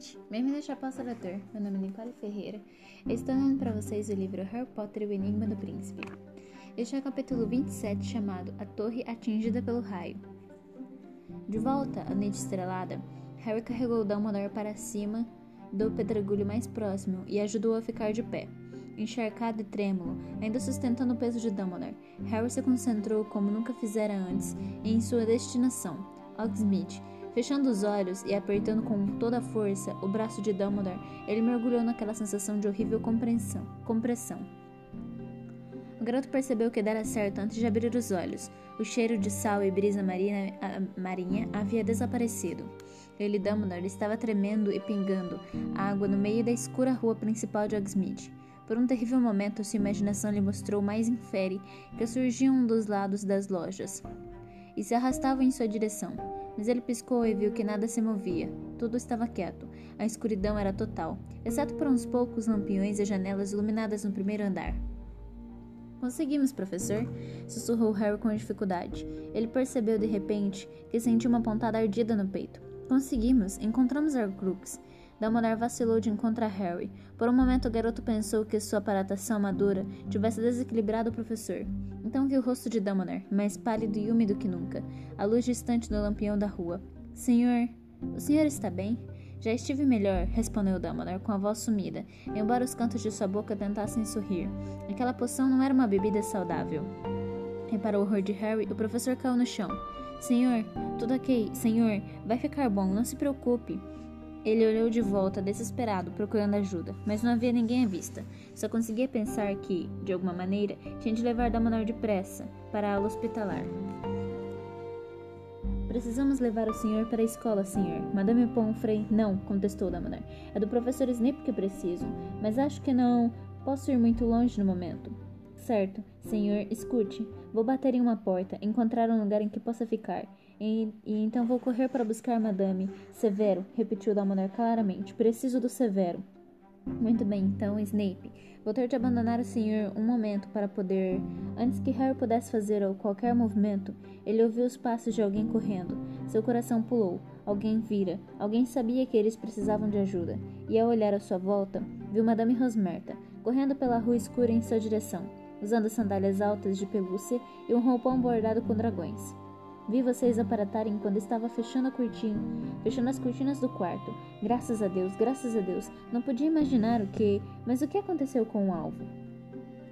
gente! Bem-vindo ao. Meu nome é Nicole Ferreira. Eu estou lendo para vocês o livro Harry Potter e o Enigma do Príncipe. Este é o capítulo 27, chamado A Torre Atingida pelo Raio. De volta à noite estrelada, Harry carregou Dumbledore para cima do pedregulho mais próximo e ajudou a ficar de pé. Encharcado e trêmulo, ainda sustentando o peso de Dumbledore, Harry se concentrou como nunca fizera antes em sua destinação, Hogsmeade, Fechando os olhos e apertando com toda a força o braço de Dumbledore, ele mergulhou naquela sensação de horrível compressão. compressão. O garoto percebeu que dera certo antes de abrir os olhos. O cheiro de sal e brisa marina, a, marinha havia desaparecido. Ele, Dumbledore, estava tremendo e pingando água no meio da escura rua principal de Hogsmeade. Por um terrível momento, sua imaginação lhe mostrou mais infere que surgiam dos lados das lojas e se arrastavam em sua direção mas ele piscou e viu que nada se movia. Tudo estava quieto. A escuridão era total, exceto por uns poucos lampiões e janelas iluminadas no primeiro andar. Conseguimos, professor, sussurrou Harry com dificuldade. Ele percebeu de repente que sentiu uma pontada ardida no peito. Conseguimos, encontramos Horcrux. Dumbledore vacilou de encontrar Harry. Por um momento, o garoto pensou que sua aparatação madura tivesse desequilibrado o professor. Então viu o rosto de Dumbledore, mais pálido e úmido que nunca, a luz distante do lampião da rua. Senhor, o senhor está bem? Já estive melhor, respondeu Dumbledore com a voz sumida, embora os cantos de sua boca tentassem sorrir. Aquela poção não era uma bebida saudável. E para o horror de Harry, o professor caiu no chão. Senhor, tudo ok, senhor, vai ficar bom, não se preocupe. Ele olhou de volta, desesperado, procurando ajuda, mas não havia ninguém à vista. Só conseguia pensar que, de alguma maneira, tinha de levar Damanor depressa para a ala hospitalar. Precisamos levar o senhor para a escola, senhor. Madame Pomfrey. Não, contestou Damanor. É do professor Snape que preciso, mas acho que não posso ir muito longe no momento. Certo, senhor, escute. Vou bater em uma porta, encontrar um lugar em que possa ficar. E, e, então vou correr para buscar Madame. Severo, repetiu Dumbledore claramente. Preciso do Severo. Muito bem, então, Snape. Vou ter de abandonar o senhor um momento para poder. Antes que Harry pudesse fazer qualquer movimento, ele ouviu os passos de alguém correndo. Seu coração pulou. Alguém vira. Alguém sabia que eles precisavam de ajuda. E ao olhar à sua volta, viu Madame Rosmerta, correndo pela rua escura em sua direção, usando sandálias altas de pelúcia e um roupão bordado com dragões. Vi vocês aparatarem quando estava fechando a cortina, fechando as cortinas do quarto. Graças a Deus, graças a Deus. Não podia imaginar o que, mas o que aconteceu com o alvo?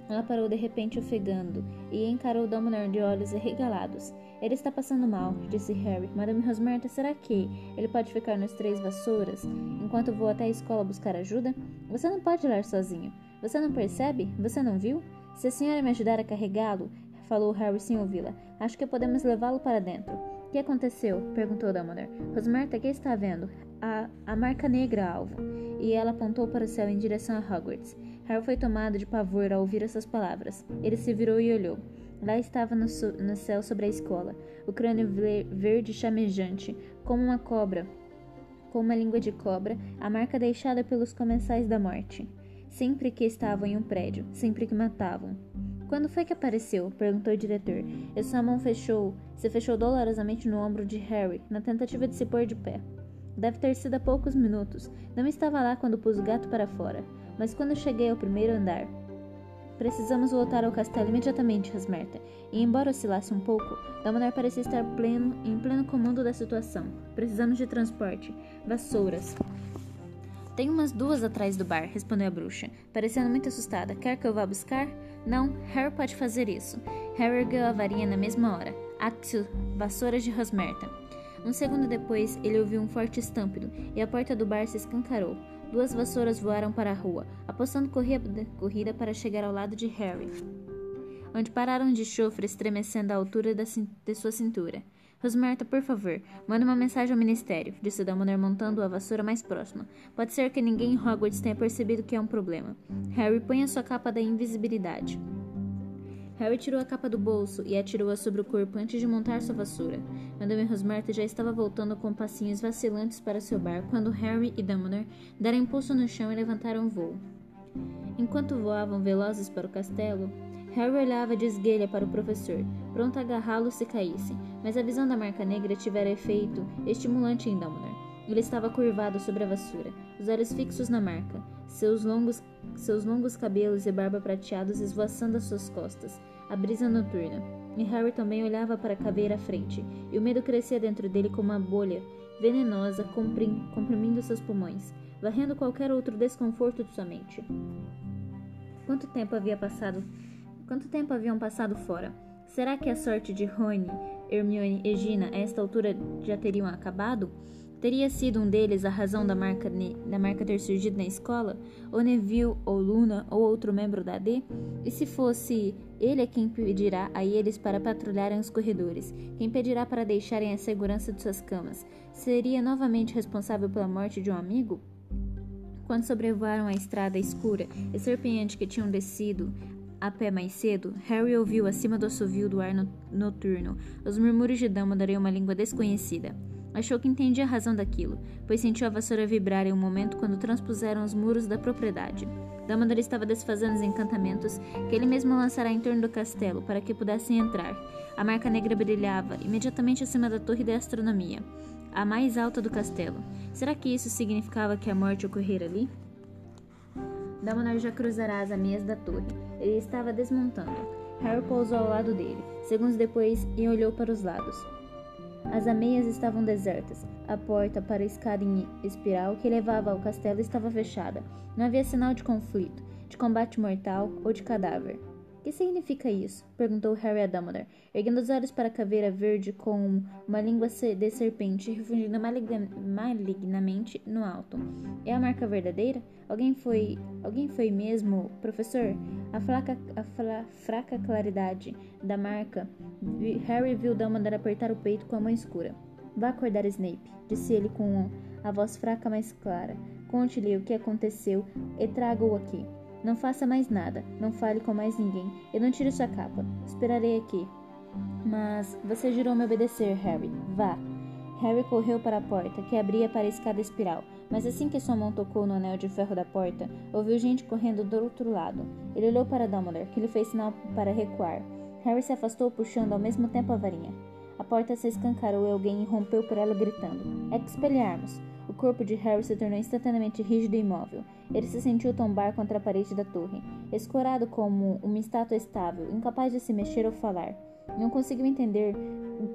Ela parou de repente ofegando e encarou Dumbledore de olhos arregalados. Ele está passando mal, disse Harry. Madame Rosmerta, será que ele pode ficar nos três vassouras enquanto vou até a escola buscar ajuda? Você não pode ir lá sozinho. Você não percebe? Você não viu? Se a senhora me ajudar a carregá-lo, falou Harry sem ouvi-la. Acho que podemos levá-lo para dentro. O que aconteceu? perguntou Dumbledore. Rosmerta, que está vendo? A, a marca negra, alvo. E ela apontou para o céu em direção a Hogwarts. Harry foi tomado de pavor ao ouvir essas palavras. Ele se virou e olhou. Lá estava no, no céu sobre a escola, o crânio verde chamejante, como uma cobra, com uma língua de cobra, a marca deixada pelos comensais da morte. Sempre que estavam em um prédio, sempre que matavam. Quando foi que apareceu? perguntou o diretor. E sua mão fechou, se fechou dolorosamente no ombro de Harry, na tentativa de se pôr de pé. Deve ter sido há poucos minutos. Não estava lá quando pus o gato para fora, mas quando cheguei ao primeiro andar. Precisamos voltar ao castelo imediatamente, Rasmerta. E embora oscilasse um pouco, Dumbledore parecia estar pleno, em pleno comando da situação. Precisamos de transporte, vassouras, tem umas duas atrás do bar, respondeu a bruxa, parecendo muito assustada. Quer que eu vá buscar? Não, Harry pode fazer isso. Harry ergueu a varinha na mesma hora. Atsu, vassouras de Rosmerta. Um segundo depois, ele ouviu um forte estampido e a porta do bar se escancarou. Duas vassouras voaram para a rua, apostando corrida para chegar ao lado de Harry, onde pararam de chofre estremecendo à altura de sua cintura. Rosmerta, por favor, manda uma mensagem ao ministério, disse Dumbledore montando a vassoura mais próxima. Pode ser que ninguém em Hogwarts tenha percebido que é um problema. Harry, põe a sua capa da invisibilidade. Harry tirou a capa do bolso e atirou-a sobre o corpo antes de montar sua vassoura. Madame Rosmerta já estava voltando com passinhos vacilantes para seu bar quando Harry e Dumbledore deram impulso no chão e levantaram o voo. Enquanto voavam velozes para o castelo, Harry olhava de esguelha para o professor, pronto a agarrá-lo se caísse, mas a visão da marca negra tivera efeito estimulante em Dumbledore. Ele estava curvado sobre a vassoura, os olhos fixos na marca, seus longos, seus longos cabelos e barba prateados esvoaçando às suas costas, a brisa noturna. E Harry também olhava para a caveira à frente, e o medo crescia dentro dele como uma bolha venenosa comprimindo seus pulmões, varrendo qualquer outro desconforto de sua mente. Quanto tempo havia passado? Quanto tempo haviam passado fora? Será que a sorte de Rony, Hermione e Gina a esta altura já teriam acabado? Teria sido um deles a razão da marca, da marca ter surgido na escola? Ou Neville, ou Luna, ou outro membro da AD? E se fosse ele é quem pedirá a eles para patrulharem os corredores? Quem pedirá para deixarem a segurança de suas camas? Seria novamente responsável pela morte de um amigo? Quando sobrevoaram a estrada escura e serpenante que tinham descido a pé mais cedo, Harry ouviu acima do assovio do ar noturno os murmúrios de Dumbledore em uma língua desconhecida. Achou que entendia a razão daquilo, pois sentiu a vassoura vibrar em um momento quando transpuseram os muros da propriedade. Dumbledore estava desfazendo os encantamentos que ele mesmo lançara em torno do castelo para que pudessem entrar. A marca negra brilhava imediatamente acima da torre da astronomia, a mais alta do castelo. Será que isso significava que a morte ocorrera ali? Dumbledore já cruzará as ameias da torre. Ele estava desmontando. Harry pousou ao lado dele, segundos depois, e olhou para os lados. As ameias estavam desertas. A porta para a escada em espiral que levava ao castelo estava fechada. Não havia sinal de conflito, de combate mortal ou de cadáver. Que significa isso? perguntou Harry a Dumbledore, erguendo os olhos para a caveira verde com uma língua de serpente refundindo malignamente no alto. É a marca verdadeira? Alguém foi. Alguém foi mesmo, professor? A, flaca, a fla, fraca claridade da marca. Harry viu Dumbledore apertar o peito com a mão escura. Vá acordar Snape, disse ele com a voz fraca mais clara. Conte-lhe o que aconteceu e traga-o aqui. Não faça mais nada, não fale com mais ninguém, e não tire sua capa. Esperarei aqui. Mas você jurou me obedecer, Harry. Vá. Harry correu para a porta, que abria para a escada espiral, mas assim que sua mão tocou no anel de ferro da porta, ouviu gente correndo do outro lado. Ele olhou para Dumbledore, que lhe fez sinal para recuar. Harry se afastou puxando ao mesmo tempo a varinha. A porta se escancarou e alguém irrompeu por ela gritando: Expelliarmus! O corpo de Harry se tornou instantaneamente rígido e imóvel. Ele se sentiu tombar contra a parede da torre, escorado como uma estátua estável, incapaz de se mexer ou falar. Não conseguiu entender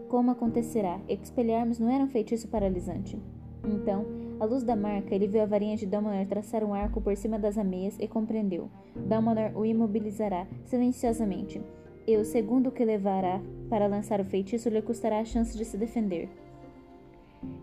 como acontecerá. Expelliarmus não era um feitiço paralisante. Então, à luz da marca, ele viu a varinha de Dumbledore traçar um arco por cima das ameias e compreendeu. Dumbledore o imobilizará silenciosamente. E o segundo que levará para lançar o feitiço lhe custará a chance de se defender.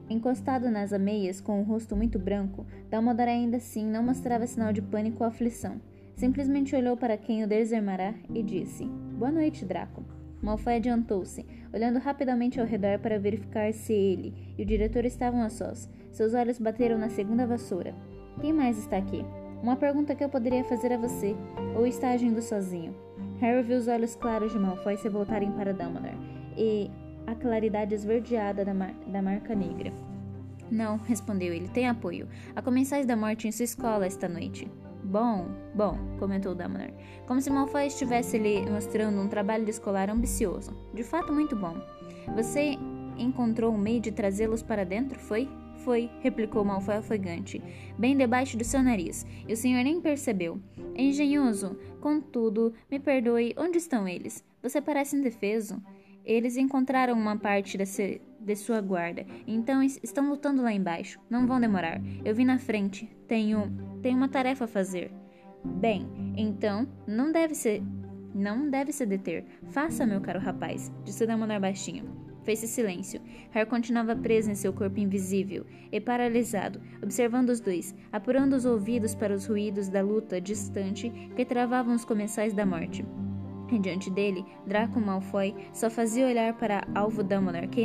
Encostado nas ameias, com o rosto muito branco, Dumbledore ainda assim não mostrava sinal de pânico ou aflição. Simplesmente olhou para quem o desarmará e disse: Boa noite, Draco. Malfoy adiantou-se, olhando rapidamente ao redor para verificar se ele e o diretor estavam a sós. Seus olhos bateram na segunda vassoura. Quem mais está aqui? Uma pergunta que eu poderia fazer a você. Ou está agindo sozinho? Harry viu os olhos claros de Malfoy se voltarem para Dumbledore. E, a claridade esverdeada da, mar da marca negra. Não, respondeu ele, tem apoio. Há comensais da morte em sua escola esta noite. Bom, bom, comentou Dumbledore, como se Malfoy estivesse lhe mostrando um trabalho escolar ambicioso. De fato, muito bom. Você encontrou um meio de trazê-los para dentro, foi? Foi, replicou Malfoy afogante, bem debaixo do seu nariz, e o senhor nem percebeu. Engenhoso. Contudo, me perdoe, onde estão eles? Você parece indefeso. Eles encontraram uma parte desse, de sua guarda, então estão lutando lá embaixo. Não vão demorar. Eu vim na frente. Tenho, tenho uma tarefa a fazer. Bem, então não deve ser, não deve se deter. Faça, meu caro rapaz, disse Dumbledore baixinho. Fez-se silêncio. Harry continuava preso em seu corpo invisível e paralisado, observando os dois, apurando os ouvidos para os ruídos da luta distante que travavam os comensais da morte. Diante dele, Draco Malfoy só fazia olhar para alvo Dumbledore, que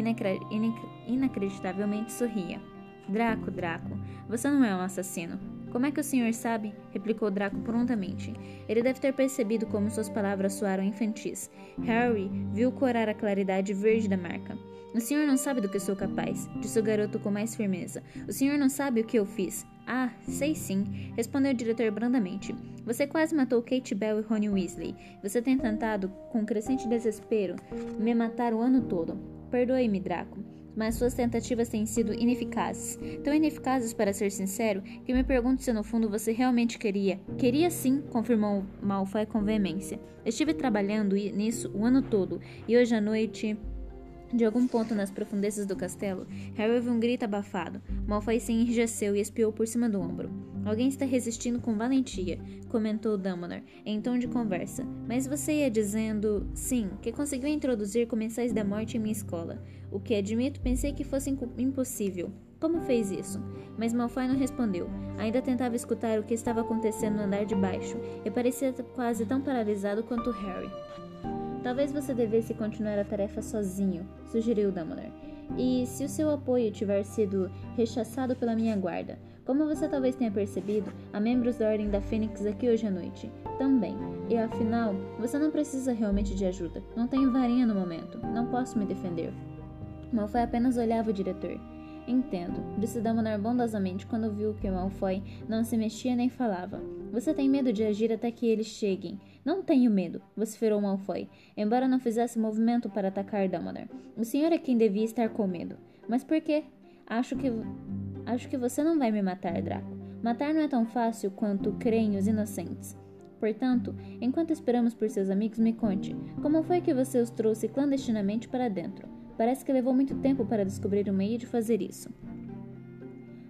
inacreditavelmente sorria. Draco, Draco, você não é um assassino. Como é que o senhor sabe? replicou Draco prontamente. Ele deve ter percebido como suas palavras soaram infantis. Harry viu corar a claridade verde da marca. O senhor não sabe do que sou capaz, disse o garoto com mais firmeza. O senhor não sabe o que eu fiz. Ah, sei sim, respondeu o diretor brandamente. Você quase matou Kate Bell e Ronnie Weasley. Você tem tentado, com crescente desespero, me matar o ano todo. Perdoe-me, Draco. Mas suas tentativas têm sido ineficazes. Tão ineficazes, para ser sincero, que me pergunto se no fundo você realmente queria. Queria sim, confirmou Malfoy com veemência. Estive trabalhando nisso o ano todo, e hoje à noite de algum ponto nas profundezas do castelo, Harry ouviu um grito abafado. Malfoy se enrijeceu e espiou por cima do ombro. Alguém está resistindo com valentia, comentou Dumbledore, em tom de conversa. Mas você ia dizendo, sim, que conseguiu introduzir comensais da morte em minha escola. O que admito, pensei que fosse impossível. Como fez isso? Mas Malfoy não respondeu. Ainda tentava escutar o que estava acontecendo no andar de baixo e parecia quase tão paralisado quanto Harry. Talvez você devesse continuar a tarefa sozinho, sugeriu Dumbledore. E se o seu apoio tiver sido rechaçado pela minha guarda, como você talvez tenha percebido, há membros da Ordem da Fênix aqui hoje à noite. Também. E afinal, você não precisa realmente de ajuda. Não tenho varinha no momento. Não posso me defender. Malfoy apenas olhava o diretor. Entendo, disse Dumbledore bondosamente quando viu que Malfoy não se mexia nem falava. Você tem medo de agir até que eles cheguem. Não tenho medo, vociferou Malfoy, embora não fizesse movimento para atacar Dumbledore. O senhor é quem devia estar com medo. Mas por quê? Acho que... Acho que você não vai me matar, Draco. Matar não é tão fácil quanto creem os inocentes. Portanto, enquanto esperamos por seus amigos, me conte, como foi que você os trouxe clandestinamente para dentro? Parece que levou muito tempo para descobrir um meio de fazer isso.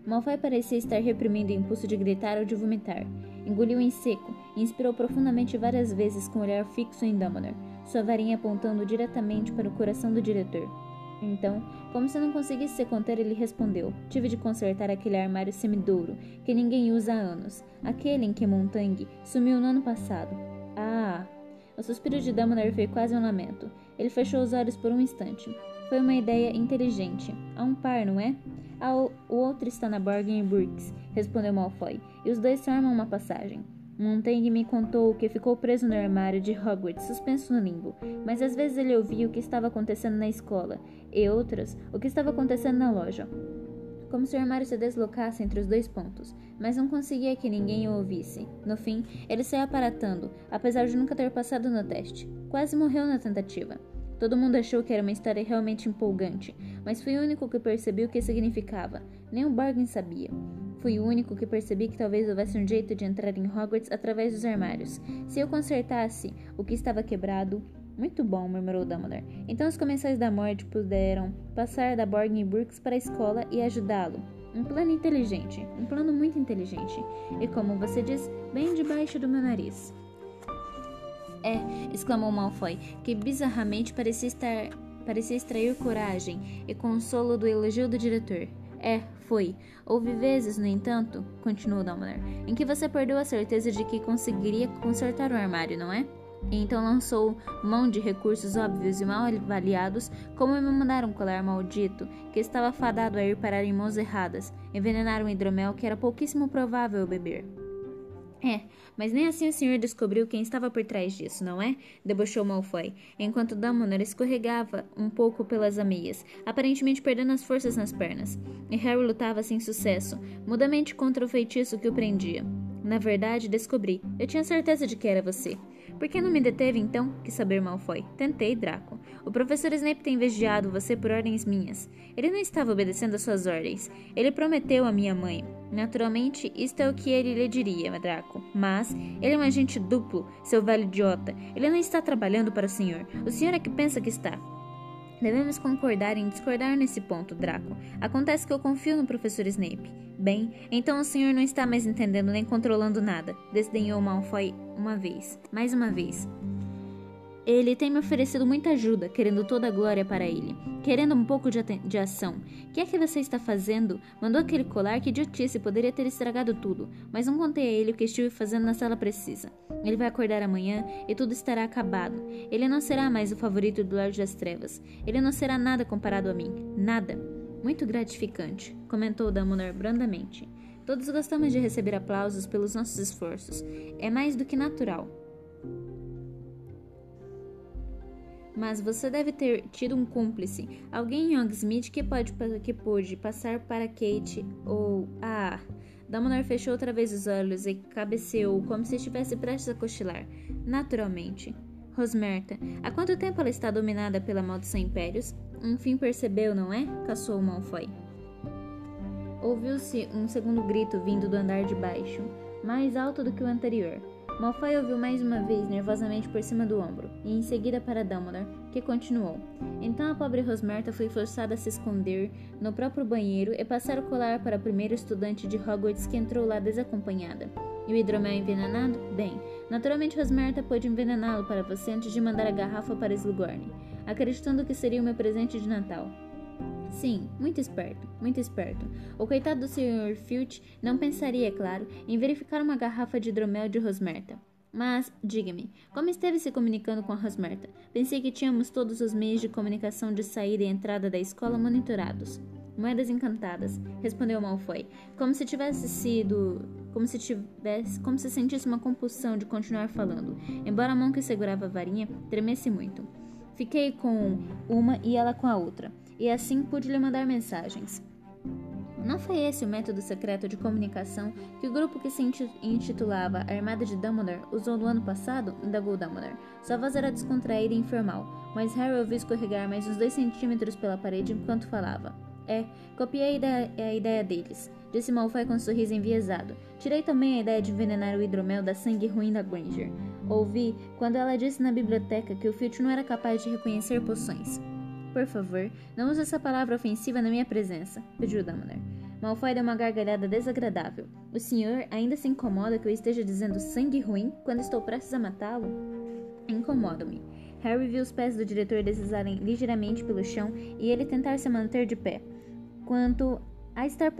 Malfoy parecia estar reprimindo o impulso de gritar ou de vomitar. Engoliu em seco e inspirou profundamente várias vezes com o olhar fixo em Dumbledore, sua varinha apontando diretamente para o coração do diretor. Então, como se não conseguisse se conter, ele respondeu: Tive de consertar aquele armário semidouro que ninguém usa há anos, aquele em que Montang sumiu no ano passado. Ah! O suspiro de Dumbledore foi quase um lamento. Ele fechou os olhos por um instante. Foi uma ideia inteligente. Há um par, não é? O outro está na Bargain Brooks, respondeu Malfoy, e os dois formam uma passagem. Montaigne me contou que ficou preso no armário de Hogwarts, suspenso no limbo, mas às vezes ele ouvia o que estava acontecendo na escola, e outras, o que estava acontecendo na loja. Como se o armário se deslocasse entre os dois pontos, mas não conseguia que ninguém o ouvisse. No fim, ele saiu aparatando, apesar de nunca ter passado no teste. Quase morreu na tentativa. Todo mundo achou que era uma história realmente empolgante, mas fui o único que percebeu o que significava. Nem o Bargain sabia. Fui o único que percebi que talvez houvesse um jeito de entrar em Hogwarts através dos armários. Se eu consertasse o que estava quebrado. Muito bom, murmurou Dumbledore. Então os comensais da morte puderam passar da Borgin Brooks para a escola e ajudá-lo. Um plano inteligente, um plano muito inteligente. E como você diz, bem debaixo do meu nariz. É, exclamou Malfoy, que bizarramente parecia estar parecia extrair coragem e consolo do elogio do diretor. É, foi. Houve vezes, no entanto, continuou Dumbledore, em que você perdeu a certeza de que conseguiria consertar o armário, não é? E então lançou mão de recursos óbvios e mal avaliados, como me mandar um colar maldito, que estava fadado a ir parar em mãos erradas, envenenar um hidromel que era pouquíssimo provável beber. É, mas nem assim o senhor descobriu quem estava por trás disso, não é? Debochou Malfoy, enquanto Dumbledore escorregava um pouco pelas ameias, aparentemente perdendo as forças nas pernas. E Harry lutava sem sucesso, mudamente contra o feitiço que o prendia. Na verdade, descobri. Eu tinha certeza de que era você. Por que não me deteve então? Que saber Malfoy. Tentei, Draco. O professor Snape tem vigiado você por ordens minhas. Ele não estava obedecendo às suas ordens. Ele prometeu à minha mãe. Naturalmente, isto é o que ele lhe diria, Draco. Mas ele é um agente duplo, seu velho idiota. Ele não está trabalhando para o senhor. O senhor é que pensa que está. Devemos concordar em discordar nesse ponto, Draco. Acontece que eu confio no professor Snape. Bem, então o senhor não está mais entendendo nem controlando nada, desdenhou Malfoy uma vez, mais uma vez. Ele tem me oferecido muita ajuda, querendo toda a glória para ele, querendo um pouco de, de ação. O que é que você está fazendo? Mandou aquele colar que idiotice poderia ter estragado tudo, mas não contei a ele o que estive fazendo na sala precisa. Ele vai acordar amanhã e tudo estará acabado. Ele não será mais o favorito do Lorde das Trevas. Ele não será nada comparado a mim. Nada. Muito gratificante, comentou Dumbledore brandamente. Todos gostamos de receber aplausos pelos nossos esforços. É mais do que natural. Mas você deve ter tido um cúmplice, alguém em Hogsmeade que pode que pôde passar para Kate ou ah, Dumbledore fechou outra vez os olhos e cabeceou como se estivesse prestes a cochilar. Naturalmente. Rosmerta, há quanto tempo ela está dominada pela maldição Impérios? Enfim percebeu, não é? caçou Malfoy. Ouviu-se um segundo grito vindo do andar de baixo, mais alto do que o anterior. Malfoy ouviu mais uma vez nervosamente por cima do ombro, e em seguida para Dumbledore, que continuou. Então a pobre Rosmerta foi forçada a se esconder no próprio banheiro e passar o colar para a primeira estudante de Hogwarts que entrou lá desacompanhada. E o hidromel envenenado? Bem, naturalmente Rosmerta pôde envenená-lo para você antes de mandar a garrafa para Slughorn, acreditando que seria o meu presente de Natal. Sim, muito esperto, muito esperto. O coitado do Sr. Filch não pensaria, é claro, em verificar uma garrafa de hidromel de Rosmerta. Mas, diga-me, como esteve se comunicando com a Rosmerta? Pensei que tínhamos todos os meios de comunicação de saída e entrada da escola monitorados. Moedas encantadas, respondeu Malfoy, como se tivesse sido, como se tivesse, como se sentisse uma compulsão de continuar falando, embora a mão que segurava a varinha tremesse muito. Fiquei com uma e ela com a outra e assim pude lhe mandar mensagens. Não foi esse o método secreto de comunicação que o grupo que se intitulava Armada de Dumbledore usou no ano passado? indagou Dumbledore. Sua voz era descontraída e informal, mas Harry ouviu escorregar mais uns dois centímetros pela parede enquanto falava. É, copiei a ideia deles, disse Malfoy com um sorriso enviesado. Tirei também a ideia de envenenar o hidromel da sangue ruim da Granger. Ouvi quando ela disse na biblioteca que o Filch não era capaz de reconhecer poções. Por favor, não use essa palavra ofensiva na minha presença, pediu Dumbledore. Malfoy deu uma gargalhada desagradável. O senhor ainda se incomoda que eu esteja dizendo sangue ruim quando estou prestes a matá-lo? Incomodo-me. Harry viu os pés do diretor deslizarem ligeiramente pelo chão e ele tentar se manter de pé. Quanto a estar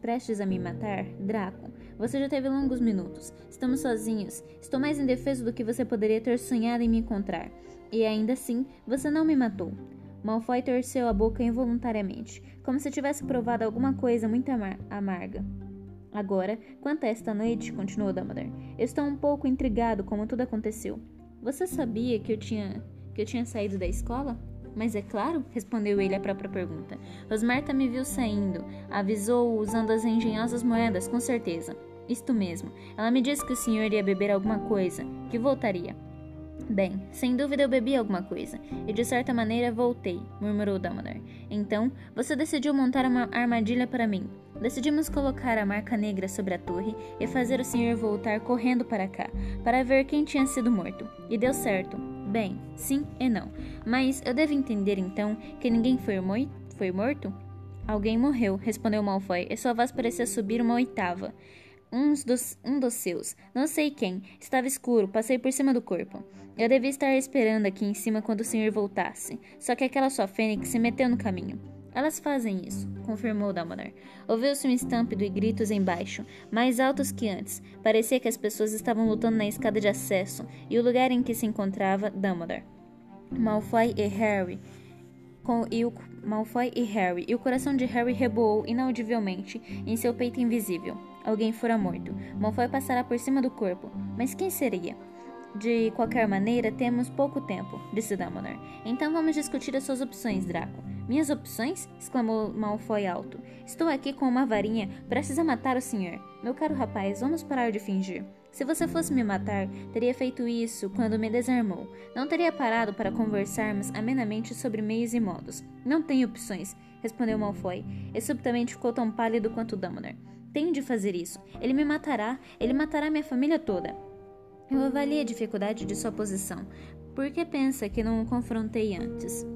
prestes a me matar, Draco, você já teve longos minutos. Estamos sozinhos. Estou mais indefeso do que você poderia ter sonhado em me encontrar. E ainda assim, você não me matou. Malfoy torceu a boca involuntariamente, como se tivesse provado alguma coisa muito amar amarga. Agora, quanto a esta noite, continuou Dumbledore, estou um pouco intrigado como tudo aconteceu. Você sabia que eu tinha que eu tinha saído da escola? Mas é claro, respondeu ele à própria pergunta. Rosmerta me viu saindo, avisou usando as engenhosas moedas, com certeza. Isto mesmo. Ela me disse que o senhor ia beber alguma coisa, que voltaria. Bem, sem dúvida eu bebi alguma coisa, e de certa maneira voltei, murmurou Dumbledore. Então, você decidiu montar uma armadilha para mim. Decidimos colocar a marca negra sobre a torre e fazer o senhor voltar correndo para cá, para ver quem tinha sido morto. E deu certo. Bem, sim e não. Mas eu devo entender então que ninguém foi, moi foi morto? Alguém morreu, respondeu Malfoy, e sua voz parecia subir uma oitava. Um dos, um dos seus, não sei quem, estava escuro, passei por cima do corpo. Eu devia estar esperando aqui em cima quando o senhor voltasse, só que aquela sua fênix se meteu no caminho. Elas fazem isso, confirmou Dumbledore. Ouviu-se um estampido e gritos embaixo, mais altos que antes. Parecia que as pessoas estavam lutando na escada de acesso e o lugar em que se encontrava Dumbledore. Malfoy e Harry. Com, e o, Malfoy e Harry, e o coração de Harry reboou inaudivelmente em seu peito invisível. Alguém fora morto. Malfoy passará por cima do corpo. Mas quem seria? De qualquer maneira, temos pouco tempo, disse Dumbledore. Então vamos discutir as suas opções, Draco. Minhas opções? exclamou Malfoy alto. Estou aqui com uma varinha, prestes a matar o senhor. Meu caro rapaz, vamos parar de fingir. Se você fosse me matar, teria feito isso quando me desarmou. Não teria parado para conversarmos amenamente sobre meios e modos. Não tenho opções, respondeu Malfoy, e subitamente ficou tão pálido quanto Dumbledore. Tenho de fazer isso. Ele me matará, ele matará minha família toda. Eu avaliei a dificuldade de sua posição. Por que pensa que não o confrontei antes?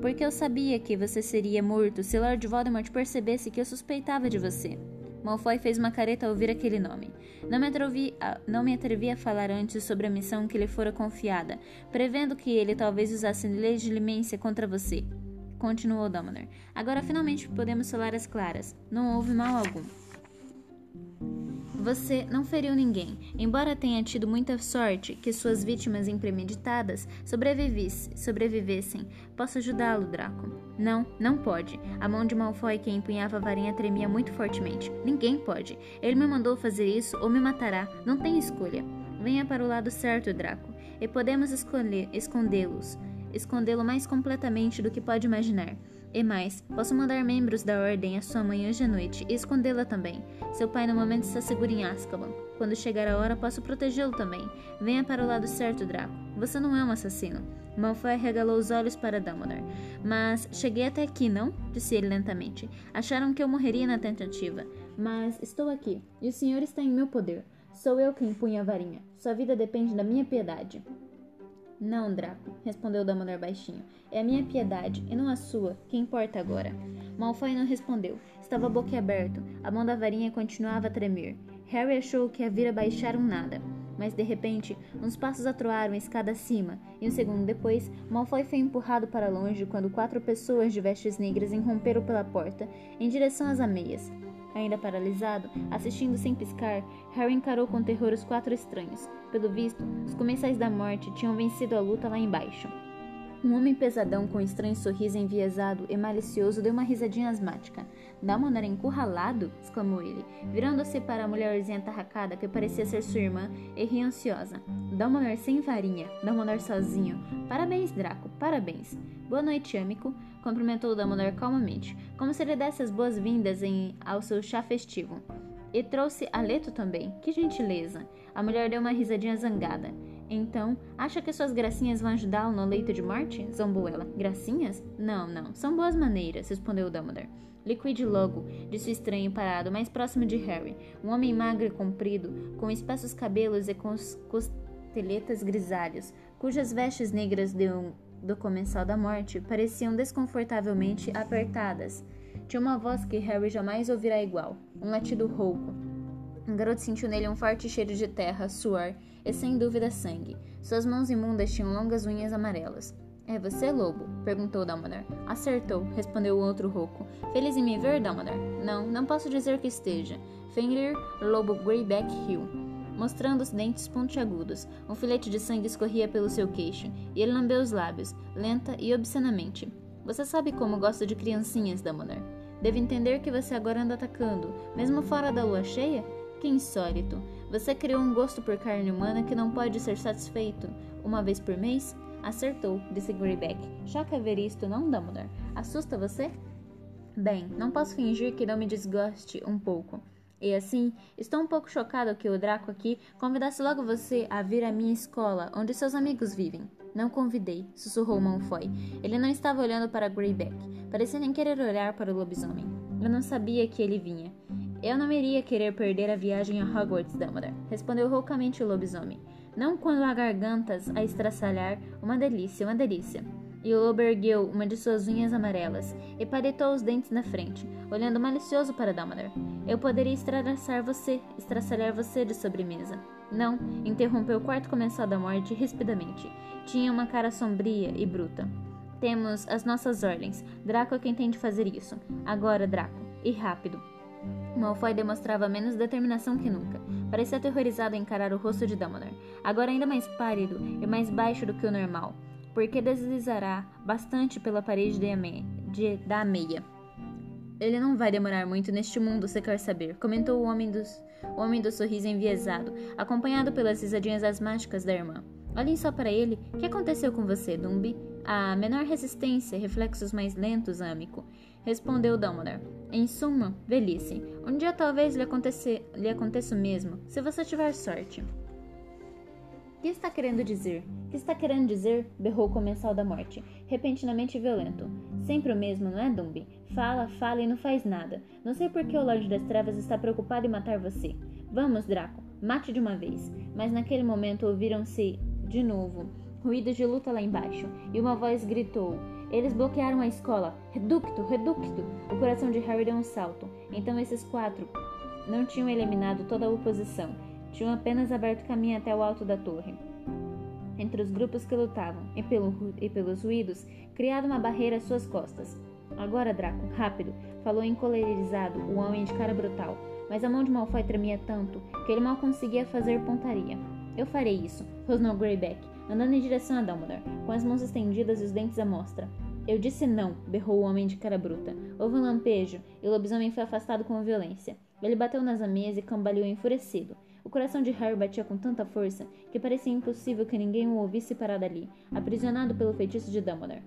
Porque eu sabia que você seria morto se Lord Voldemort percebesse que eu suspeitava de você. Malfoy fez uma careta ao ouvir aquele nome. Não me, atrevi a, não me atrevi a falar antes sobre a missão que lhe fora confiada, prevendo que ele talvez usasse legilimência contra você. Continuou Dumbledore. Agora finalmente podemos falar as claras. Não houve mal algum. Você não feriu ninguém, embora tenha tido muita sorte que suas vítimas impremeditadas sobrevivessem. Posso ajudá-lo, Draco? Não, não pode. A mão de Malfoy que empunhava a varinha tremia muito fortemente. Ninguém pode. Ele me mandou fazer isso ou me matará. Não tem escolha. Venha para o lado certo, Draco, e podemos escondê-los. Escondê-lo mais completamente do que pode imaginar. E mais, posso mandar membros da Ordem à sua mãe hoje à noite e escondê-la também. Seu pai no momento está seguro em Azkaban. Quando chegar a hora, posso protegê-lo também. Venha para o lado certo, Draco. Você não é um assassino. Malfoy regalou os olhos para Dumbledore. Mas cheguei até aqui, não? Disse ele lentamente. Acharam que eu morreria na tentativa. Mas estou aqui, e o senhor está em meu poder. Sou eu quem punha a varinha. Sua vida depende da minha piedade. Não, Draco, respondeu Dumbledore baixinho. É a minha piedade, e não a sua, que importa agora. Malfoy não respondeu. Estava boquiaberto. A mão da varinha continuava a tremer. Harry achou que a vira baixar um nada. Mas de repente, uns passos atroaram a escada acima, e um segundo depois, Malfoy foi empurrado para longe quando quatro pessoas de vestes negras irromperam pela porta, em direção às ameias. Ainda paralisado, assistindo sem piscar, Harry encarou com terror os quatro estranhos. Pelo visto, os comensais da morte tinham vencido a luta lá embaixo. Um homem pesadão com estranho sorriso enviesado e malicioso deu uma risadinha asmática. Dalmanar encurralado? exclamou ele, virando-se para a mulherzinha atarracada que parecia ser sua irmã e ria ansiosa. Dalmanar sem varinha, Dalmanar sozinho. Parabéns, Draco, parabéns. Boa noite, amigo, cumprimentou Dalmanar calmamente, como se lhe desse as boas-vindas ao seu chá festivo. E trouxe Aleto também. Que gentileza! A mulher deu uma risadinha zangada. Então, acha que suas gracinhas vão ajudá-lo no leito de morte? Zombou ela. Gracinhas? Não, não. São boas maneiras, respondeu Dumbledore. Liquide logo, disse o estranho parado mais próximo de Harry. Um homem magro e comprido, com espessos cabelos e com costeletas grisalhos, cujas vestes negras de um, do comensal da morte pareciam desconfortavelmente apertadas. Tinha uma voz que Harry jamais ouvirá igual, um latido rouco. O garoto sentiu nele um forte cheiro de terra, suor e sem dúvida sangue. Suas mãos imundas tinham longas unhas amarelas. É você, lobo? perguntou Dumbledore. Acertou, respondeu o outro rouco. Feliz em me ver, Dumbledore? Não, não posso dizer que esteja. Fenrir, lobo Greyback Hill. Mostrando os dentes pontiagudos, um filete de sangue escorria pelo seu queixo, e ele lambeu os lábios, lenta e obscenamente. Você sabe como gosto de criancinhas, Dumbledore. Devo entender que você agora anda atacando, mesmo fora da lua cheia? Que insólito! Você criou um gosto por carne humana que não pode ser satisfeito uma vez por mês? Acertou, disse Greyback. Choca ver isto, não, Dumbledore? Assusta você? Bem, não posso fingir que não me desgoste um pouco. E assim, estou um pouco chocado que o Draco aqui convidasse logo você a vir à minha escola, onde seus amigos vivem. Não convidei, sussurrou Malfoy. Ele não estava olhando para Greyback. Parecia nem querer olhar para o lobisomem. Eu não sabia que ele vinha. Eu não iria querer perder a viagem a Hogwarts, Dumbledore, respondeu roucamente o lobisomem. Não quando há gargantas a estraçalhar, uma delícia, uma delícia. E o lobo ergueu uma de suas unhas amarelas e paletou os dentes na frente, olhando malicioso para Dumbledore. Eu poderia estraçalhar você, estraçalhar você de sobremesa. Não, interrompeu o quarto comensal da morte rispidamente. Tinha uma cara sombria e bruta. Temos as nossas ordens. Draco é quem tem de fazer isso. Agora, Draco. E rápido. Malfoy demonstrava menos determinação que nunca. Parecia aterrorizado em encarar o rosto de Dumbledore, agora ainda mais pálido e mais baixo do que o normal, porque deslizará bastante pela parede de ame de, da meia. Ele não vai demorar muito neste mundo, você quer saber, comentou o homem, dos, o homem do sorriso enviesado, acompanhado pelas risadinhas asmáticas da irmã. Olhem só para ele. O que aconteceu com você, Dumbi? A menor resistência, reflexos mais lentos, âmico. Respondeu Dumbledore. Em suma, velhice. Um dia talvez lhe, acontecer, lhe aconteça o mesmo, se você tiver sorte. O que está querendo dizer? O que está querendo dizer? berrou o comensal da morte, repentinamente violento. Sempre o mesmo, não é, Dumbi? Fala, fala e não faz nada. Não sei por que o Lorde das Trevas está preocupado em matar você. Vamos, Draco, mate de uma vez. Mas naquele momento ouviram-se, de novo, ruídos de luta lá embaixo, e uma voz gritou: eles bloquearam a escola. Reducto, reducto! O coração de Harry deu um salto. Então esses quatro não tinham eliminado toda a oposição. Tinham apenas aberto caminho até o alto da torre. Entre os grupos que lutavam, e, pelo, e pelos ruídos, criado uma barreira às suas costas. Agora, Draco, rápido! Falou encolerizado o homem de cara brutal. Mas a mão de Malfoy tremia tanto que ele mal conseguia fazer pontaria. Eu farei isso, rosnou Greyback, andando em direção a Dumbledore, com as mãos estendidas e os dentes à mostra. Eu disse não, berrou o homem de cara bruta. Houve um lampejo e o lobisomem foi afastado com violência. Ele bateu nas ameias e cambaleou enfurecido. O coração de Harry batia com tanta força que parecia impossível que ninguém o ouvisse parar dali, aprisionado pelo feitiço de Dumbledore.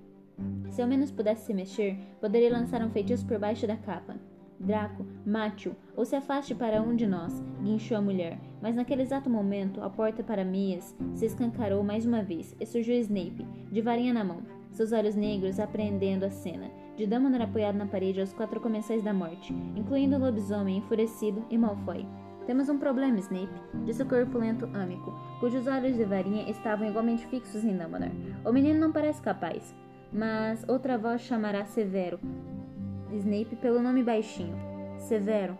Se ao menos pudesse se mexer, poderia lançar um feitiço por baixo da capa. Draco, mate-o, ou se afaste para um de nós, guinchou a mulher. Mas naquele exato momento, a porta para Mias se escancarou mais uma vez e surgiu Snape, de varinha na mão, seus olhos negros apreendendo a cena, de Dumbledore apoiado na parede aos quatro comensais da morte, incluindo o lobisomem enfurecido e Malfoy. Temos um problema, Snape, disse o corpulento âmico, cujos olhos de varinha estavam igualmente fixos em Dumbledore. O menino não parece capaz. Mas outra voz chamará Severo, Snape pelo nome baixinho. Severo.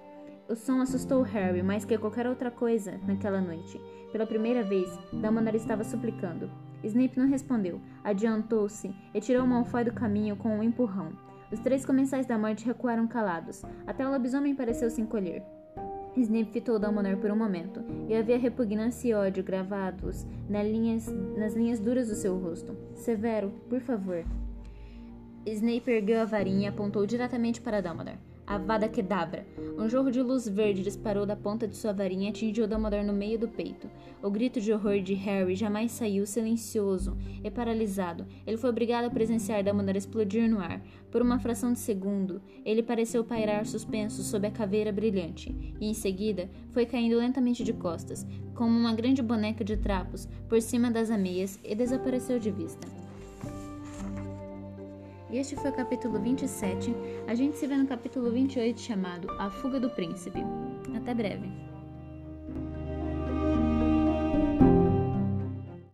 O som assustou Harry mais que qualquer outra coisa naquela noite. Pela primeira vez, Dumbledore estava suplicando. Snape não respondeu. Adiantou-se e tirou Malfoy do caminho com um empurrão. Os três comensais da morte recuaram calados. Até o lobisomem pareceu se encolher. Snape fitou Dumbledore por um momento, e havia repugnância e ódio gravados nas linhas, nas linhas duras do seu rosto. Severo, por favor. Snape ergueu a varinha e apontou diretamente para Dumbledore. Avada Kedavra! Um jorro de luz verde disparou da ponta de sua varinha e atingiu Dumbledore no meio do peito. O grito de horror de Harry jamais saiu silencioso e paralisado. Ele foi obrigado a presenciar Dumbledore explodir no ar. Por uma fração de segundo, ele pareceu pairar suspenso sob a caveira brilhante, e em seguida foi caindo lentamente de costas, como uma grande boneca de trapos, por cima das ameias e desapareceu de vista. Este foi o capítulo 27. A gente se vê no capítulo 28 chamado A Fuga do Príncipe. Até breve.